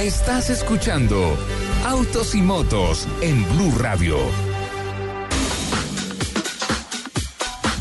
Estás escuchando Autos y Motos en Blue Radio.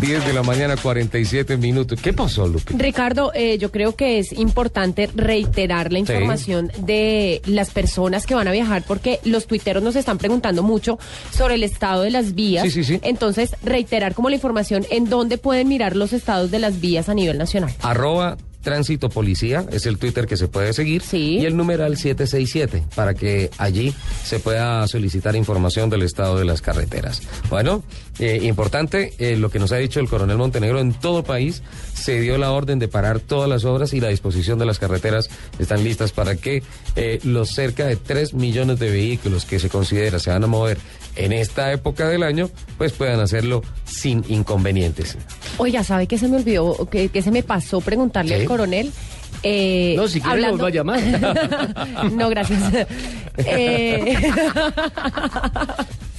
10 de la mañana, 47 minutos. ¿Qué pasó, Lupe? Ricardo, eh, yo creo que es importante reiterar la información de las personas que van a viajar porque los tuiteros nos están preguntando mucho sobre el estado de las vías. Sí, sí, sí. Entonces, reiterar como la información en dónde pueden mirar los estados de las vías a nivel nacional. Arroba Tránsito Policía es el Twitter que se puede seguir. Sí. Y el numeral 767 para que allí se pueda solicitar información del estado de las carreteras. Bueno, eh, importante eh, lo que nos ha dicho el coronel Montenegro. En todo país se dio la orden de parar todas las obras y la disposición de las carreteras están listas para que eh, los cerca de 3 millones de vehículos que se considera se van a mover en esta época del año, pues puedan hacerlo sin inconvenientes. Oiga, ¿sabe qué se me olvidó, que, que se me pasó preguntarle al coronel? Eh, No, si quiere va a llamar. no, gracias. Eh,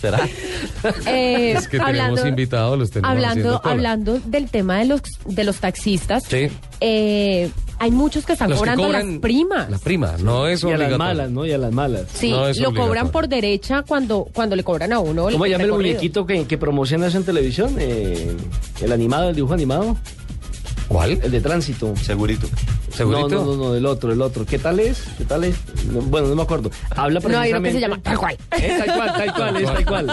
¿Será? eh, Es que tenemos invitados, los tenemos hablando, hablando del tema de los de los taxistas. Sí. eh, hay muchos que están Los cobrando cobran las primas. La prima, no es Y a las obligatorio. malas, ¿no? Y a las malas. Sí, No es lo obligatorio. cobran por derecha cuando, cuando le cobran a uno. ¿Cómo llama el muñequito que, que promociona eso en televisión? Eh, el animado, el dibujo animado. ¿Cuál? El de tránsito. Segurito. ¿Segurito? No, no, no, no, el otro, el otro. ¿Qué tal es? ¿Qué tal es? No, bueno, no me acuerdo. Habla No, hay uno que precisamente... se llama tal cual. Es tal cual, tal cual, es tal cual.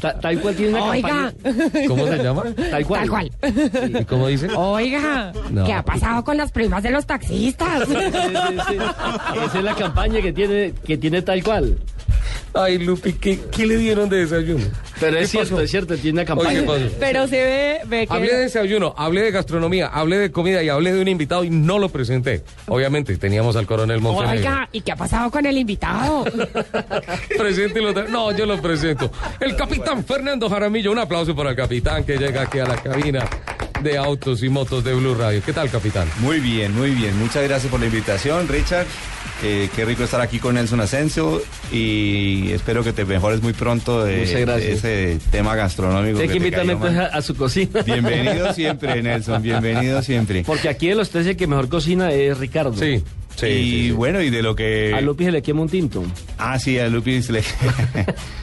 Ta- tal cual tiene una Oiga, campaña... ¿Cómo se llama? Tal cual. tal cual. ¿Y cómo dice? Oiga, No. ¿qué ha pasado con las primas de los taxistas? Sí, sí, sí. Esa es la campaña que tiene, que tiene tal cual. Ay, Lupi, ¿qué, qué le dieron de desayuno? Pero ¿Qué es cierto, pasó? es cierto, tiene una Oye, ¿qué campaña. pasó? Pero se ve, ve que... Hablé de desayuno, hablé de gastronomía, hablé de comida y hablé de un invitado y no lo presenté. Obviamente, teníamos al coronel Montenegro. Oiga, ¿y qué ha pasado con el invitado? Preséntelo. No, yo lo presento. El capitán Fernando Jaramillo. Un aplauso para el capitán que llega aquí a la cabina de autos y motos de Blue Radio. ¿Qué tal, capitán? Muy bien, muy bien. Muchas gracias por la invitación, Richard. Eh, qué rico estar aquí con Nelson Asensio y espero que te mejores muy pronto de, ese tema gastronómico. Tiene que te invitarme mal. a, a su cocina. Bienvenido siempre, Nelson, bienvenido siempre. Porque aquí de los tres el que mejor cocina es Ricardo. Sí, sí. y sí, sí. bueno, y de lo que... A Lupi se le quema un tinto. Ah, sí, a Lupis le...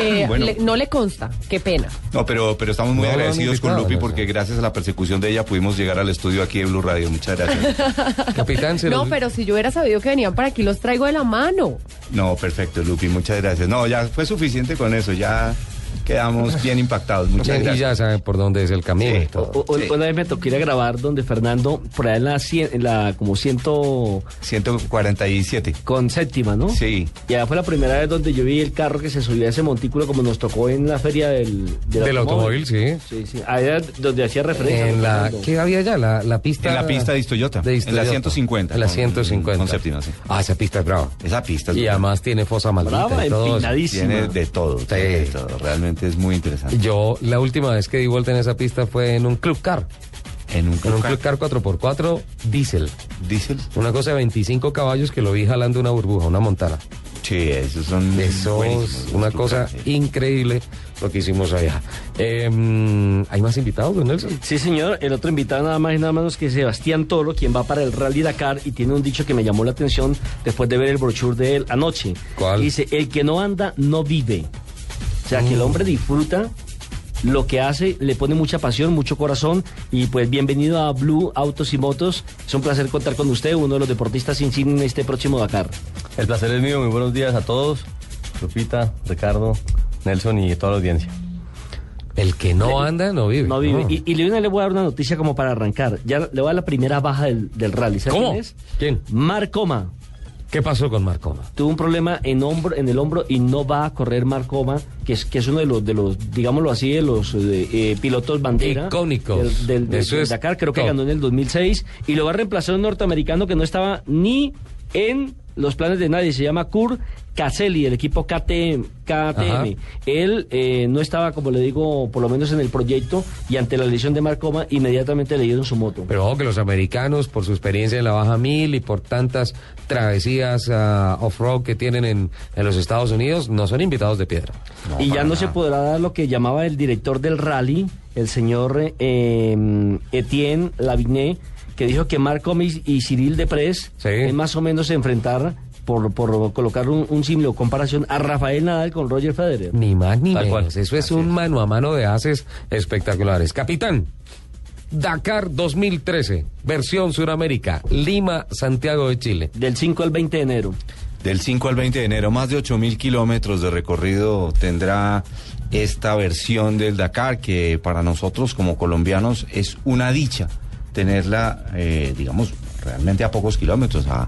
Eh, Bueno. le- no le consta, qué pena. No, pero, pero estamos muy No, agradecidos con Lupi porque gracias a la persecución de ella pudimos llegar al estudio aquí de Blue Radio. Muchas gracias. Capitán, se No, los- pero si yo hubiera sabido que venían para aquí, los traigo de la mano. No, perfecto, Lupi, muchas gracias. No, ya fue suficiente con eso, ya quedamos bien impactados. Muchas Y gracias. ya saben por dónde es el camino Sí. y todo. O- o- Sí. Una vez me tocó ir a grabar donde Fernando, por ahí en la, cien- en la como ciento 147. con séptima, ¿no? Sí. Y allá fue la primera vez donde yo vi el carro que se subía a ese montículo como nos tocó en la feria del, Del automóvil, sí. Sí, sí. Allá donde hacía referencia. En la, Fernando. ¿Qué había allá? La, la pista. En la pista de Istoyota, de en la Istoyota. 150, En la con- 150. con séptima, sí. Ah, esa pista es brava. Esa pista es Y además tiene fosa maldita. Brava, y todo tiene de todo, tiene de todo. Realmente es muy interesante. Yo, la última vez que di vuelta en esa pista fue en un club car. En un En un club club car 4x4 diésel. diésel. Una cosa de 25 caballos que lo vi jalando una burbuja, una montana. Sí, esos son Eso es una cosa car, sí. increíble lo que hicimos allá. Eh, ¿Hay más invitados, don Nelson? Sí, señor. El otro invitado nada más y nada menos que Sebastián Toro, quien va para el Rally Dakar y tiene un dicho que me llamó la atención después de ver el brochure de él anoche. ¿Cuál? Dice, el que no anda, no vive. O sea, que el hombre disfruta lo que hace, le pone mucha pasión, mucho corazón y pues bienvenido a Blue Autos y Motos. Es un placer contar con usted, uno de los deportistas insignes en este próximo Dakar. El placer es mío, muy buenos días a todos. Lupita, Ricardo, Nelson y toda la audiencia. El que no anda no vive. No vive. Y, y le le voy a dar una noticia como para arrancar. Ya le voy a dar la primera baja del, del rally. ¿Sabe ¿Cómo? quién es? ¿Quién? Marcoma. ¿Qué pasó con Marcoma? tuvo un problema en hombro, en el hombro y no va a correr Marcoma, que es que es uno de los de los digámoslo así de los eh, eh, pilotos bandera Icónicos. del, del- del- Dakar, creo que top. ganó en el 2006 y lo va a reemplazar un norteamericano que no estaba ni en los planes de nadie, se llama Kurt Caselli, el equipo KTM. KTM. Él eh, no estaba, como le digo, por lo menos en el proyecto y ante la lesión de Marcoma inmediatamente le dieron su moto. Pero ojo que los americanos, por su experiencia en la Baja Mil y por tantas travesías ah, off-road que tienen en, en los Estados Unidos, no son invitados de piedra. y ya no se podrá dar lo que llamaba el director del rally, el señor eh, Etienne Lavigne, que dijo que Marco y, y Cyril Deprez Sí. es más o menos enfrentar por, por colocar un, un símil o comparación, a Rafael Nadal con Roger Federer. Ni más ni Tal cual. menos. Eso es un mano a mano de haces espectaculares. Capitán, Dakar 2013, versión Suramérica, Lima, Santiago de Chile. Del 5 al 20 de enero. Del 5 al 20 de enero, más de 8 mil kilómetros de recorrido tendrá esta versión del Dakar, que para nosotros como colombianos es una dicha tenerla, eh, digamos, realmente a pocos kilómetros, a,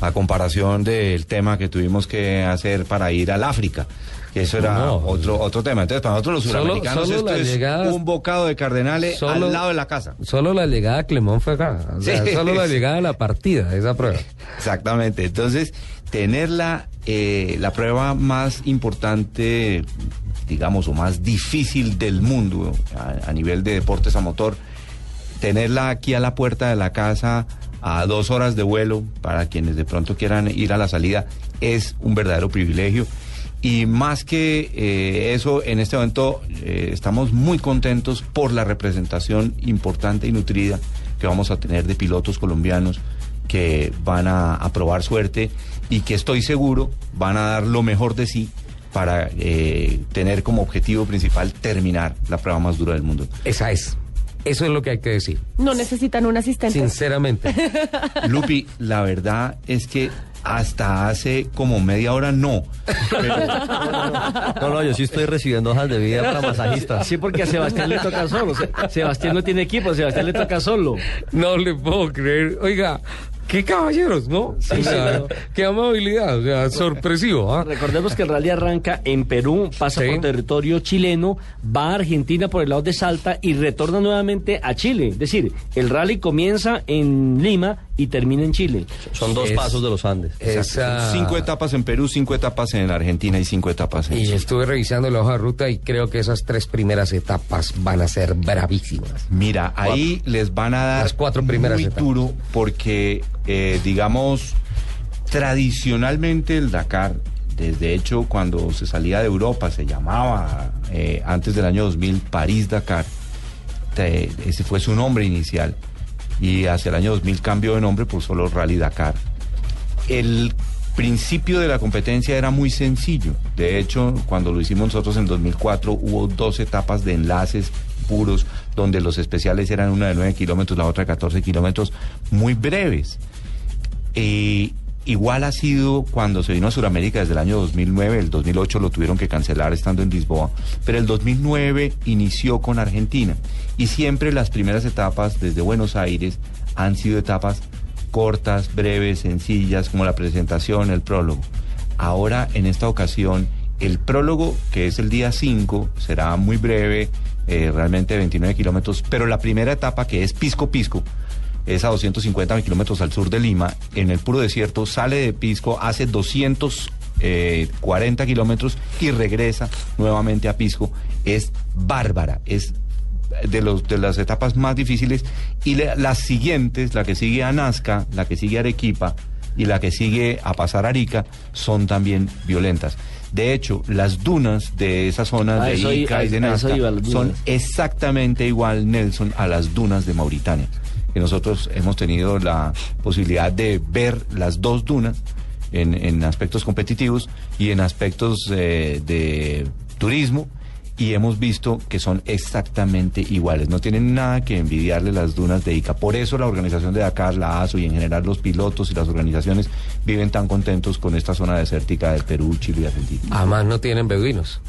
a comparación del tema que tuvimos que hacer para ir al África. Que eso era No. otro otro tema. Entonces, para nosotros los Solo- suramericanos solo esto la es llegada- un bocado de cardenales Solo- al lado de la casa. Solo la llegada a Clemón fue acá. O sea, Sí. Solo la llegada a la partida de esa prueba. Exactamente. Entonces, tenerla, eh, la prueba más importante, digamos, o más difícil del mundo a, a nivel de deportes a motor, tenerla aquí a la puerta de la casa a dos horas de vuelo para quienes de pronto quieran ir a la salida es un verdadero privilegio. Y más que eh, eso, en este momento eh, estamos muy contentos por la representación importante y nutrida que vamos a tener de pilotos colombianos que van a, probar suerte y que estoy seguro van a dar lo mejor de sí para eh, tener como objetivo principal terminar la prueba más dura del mundo. Esa es. Eso es lo que hay que decir. No necesitan un asistente. Sinceramente. Lupi, la verdad es que hasta hace como media hora no. Pero No, no, yo sí estoy recibiendo hojas de vida para masajistas. Sí, porque a Sebastián le toca solo. Se- Sebastián no tiene equipo, a Sebastián le toca solo. No le puedo creer. Oiga, qué caballeros, ¿no? Sí, O sea, Qué amabilidad, o sea, sorpresivo. ¿ah? Recordemos que el rally arranca en Perú, pasa Sí. por territorio chileno, va a Argentina por el lado de Salta y retorna nuevamente a Chile. Es decir, el rally comienza en Lima y termina en Chile. Son dos Es- pasos de los Andes. Esa- cinco etapas en Perú, cinco etapas en Argentina y cinco etapas en Y Chile. estuve revisando la hoja de ruta y creo que esas tres primeras etapas van a ser bravísimas. Mira, ahí les van a dar Las cuatro primeras muy etapas. duro porque, eh, digamos, tradicionalmente el Dakar, desde hecho cuando se salía de Europa, se llamaba eh, antes del año 2000 París-Dakar, ese fue su nombre inicial, y hacia el año 2000 cambió de nombre por solo Rally Dakar. El principio de la competencia era muy sencillo. De hecho, cuando lo hicimos nosotros en 2004, hubo dos etapas de enlaces puros, donde los especiales eran una de 9 kilómetros, la otra de 14 kilómetros, muy breves. Eh, igual ha sido cuando se vino a Sudamérica desde el año 2009, el 2008 lo tuvieron que cancelar estando en Lisboa, pero el 2009 inició con Argentina y siempre las primeras etapas desde Buenos Aires han sido etapas cortas, breves, sencillas, como la presentación, el prólogo. Ahora, en esta ocasión, el prólogo, que es el día 5, será muy breve, eh, realmente 29 kilómetros, pero la primera etapa, que es Pisco Pisco, es a 250 kilómetros al sur de Lima, en el puro desierto, sale de Pisco, hace 240 kilómetros y regresa nuevamente a Pisco. Es bárbara, es de, los, de las etapas más difíciles. Y le- las siguientes, la que sigue a Nazca, la que sigue a Arequipa y la que sigue a pasar a Arica, son también violentas. De hecho, las dunas de esa zona de Ica y de Nazca son exactamente igual, Nelson, a las dunas de Mauritania. Que nosotros hemos tenido la posibilidad de ver las dos dunas en, en aspectos competitivos y en aspectos eh, de turismo y hemos visto que son exactamente iguales. No tienen nada que envidiarle las dunas de Ica. Por eso la organización de Dakar, la ASO y en general los pilotos y las organizaciones viven tan contentos con esta zona desértica del Perú, Chile y Argentina. Además no tienen beduinos.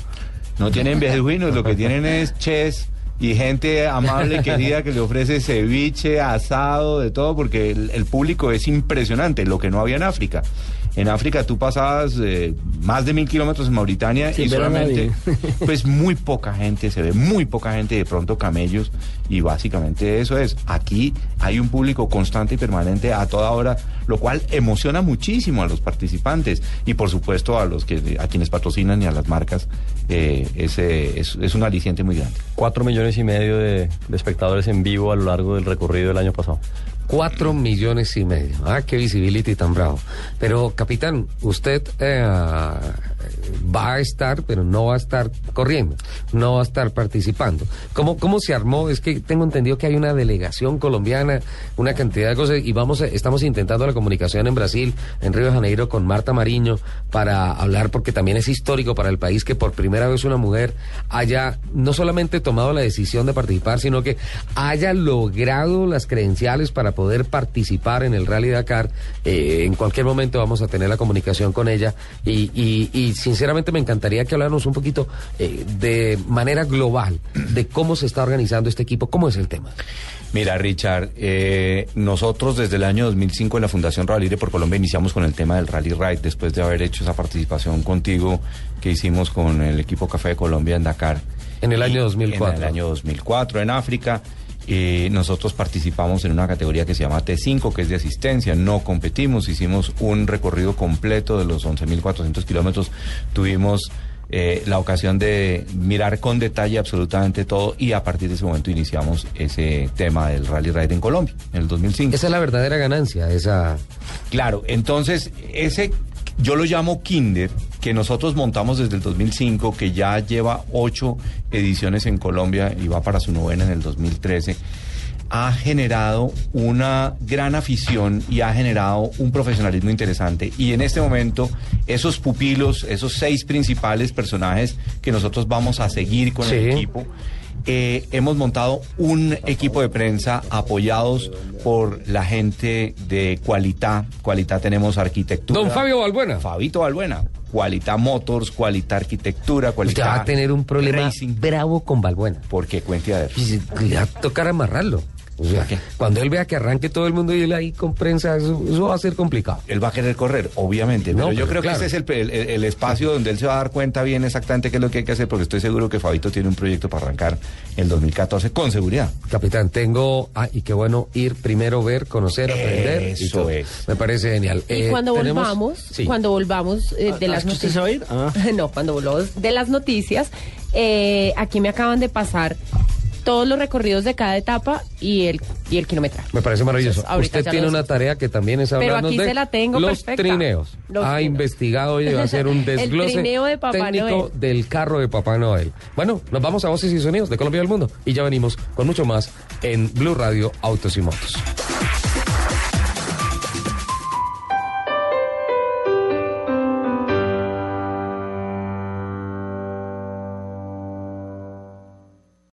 No tienen beduinos, lo que tienen es ches y gente amable, querida, que le ofrece ceviche, asado, de todo, porque el, el público es impresionante, lo que no había en África. En África tú pasabas eh, más de mil kilómetros en Mauritania Sin y solamente, pues muy poca gente, se ve muy poca gente, de pronto camellos, y básicamente eso es. Aquí hay un público constante y permanente a toda hora, lo cual emociona muchísimo a los participantes y por supuesto a los que a quienes patrocinan y a las marcas. eh, ese es, es un aliciente muy grande. Cuatro millones y medio de, de espectadores en vivo a lo largo del recorrido del año pasado. Cuatro millones y medio. Ah, qué visibility tan bravo. Pero, capitán, usted eh, va a estar, pero no va a estar corriendo, no va a estar participando. ¿Cómo, cómo se armó? Es que tengo entendido que hay una delegación colombiana, una cantidad de cosas, y vamos, estamos intentando la comunicación en Brasil, en Río de Janeiro, con Marta Mariño, para hablar, porque también es histórico para el país que por primera vez una mujer haya no solamente tomado la decisión de participar, sino que haya logrado las credenciales para poder participar en el Rally Dakar. Eh, en cualquier momento vamos a tener la comunicación con ella y, y- y sinceramente me encantaría que habláramos un poquito eh, de manera global de cómo se está organizando este equipo, cómo es el tema. Mira, Richard, eh, nosotros desde el año 2005 en la Fundación Rally Libre por Colombia iniciamos con el tema del Rally Ride después de haber hecho esa participación contigo que hicimos con el equipo Café de Colombia en Dakar. En el año Y 2004. En el año 2004 en África. Eh, nosotros participamos en una categoría que se llama T5, que es de asistencia. No competimos, hicimos un recorrido completo de los 11.400 kilómetros. Tuvimos eh, la ocasión de mirar con detalle absolutamente todo y a partir de ese momento iniciamos ese tema del Rally Ride en Colombia, en el 2005. Esa es la verdadera ganancia, esa... Claro, entonces ese yo lo llamo Kinder, que nosotros montamos desde el 2005, que ya lleva ocho ediciones en Colombia y va para su novena en el 2013, ha generado una gran afición y ha generado un profesionalismo interesante. Y en este momento, esos pupilos, esos seis principales personajes que nosotros vamos a seguir con el equipo, eh, hemos montado un equipo de prensa apoyados por la gente de Cualita. Cualita tenemos arquitectura. Don Fabio Balbuena. Fabito Balbuena. Cualita Motors, Cualita Arquitectura, Usted Cualita va a tener un problema Racing. bravo con Balbuena. Porque cuente a ver. Y Le va a tocar amarrarlo. O sea, cuando él vea que arranque todo el mundo y él ahí con prensa, eso, eso va a ser complicado. Él va a querer correr, obviamente. No, pero yo pero creo claro. que ese es el, el- el espacio donde él se va a dar cuenta bien exactamente qué es lo que hay que hacer, porque estoy seguro que Fabito tiene un proyecto para arrancar en el 2014 con seguridad. Capitán, tengo, ah, y qué bueno ir primero, ver, conocer, aprender. y Eso todo. es. Me parece genial. Y Eh, cuando tenemos- volvamos, Sí. cuando volvamos eh, de Ah, las ¿es que usted noticias. ir? Ah. no, cuando volvamos de las noticias, eh, aquí me acaban de pasar todos los recorridos de cada etapa y el, y el kilometraje. Me parece maravilloso. Entonces, Usted tiene una tarea que también es Pero hablarnos aquí de se la tengo los perfecta. trineos. Los ha trineos. investigado y va a hacer un desglose de técnico Noel. del carro de Papá Noel. Bueno, nos vamos a Voces y Sonidos de Colombia y del Mundo y ya venimos con mucho más en Blue Radio Autos y Motos.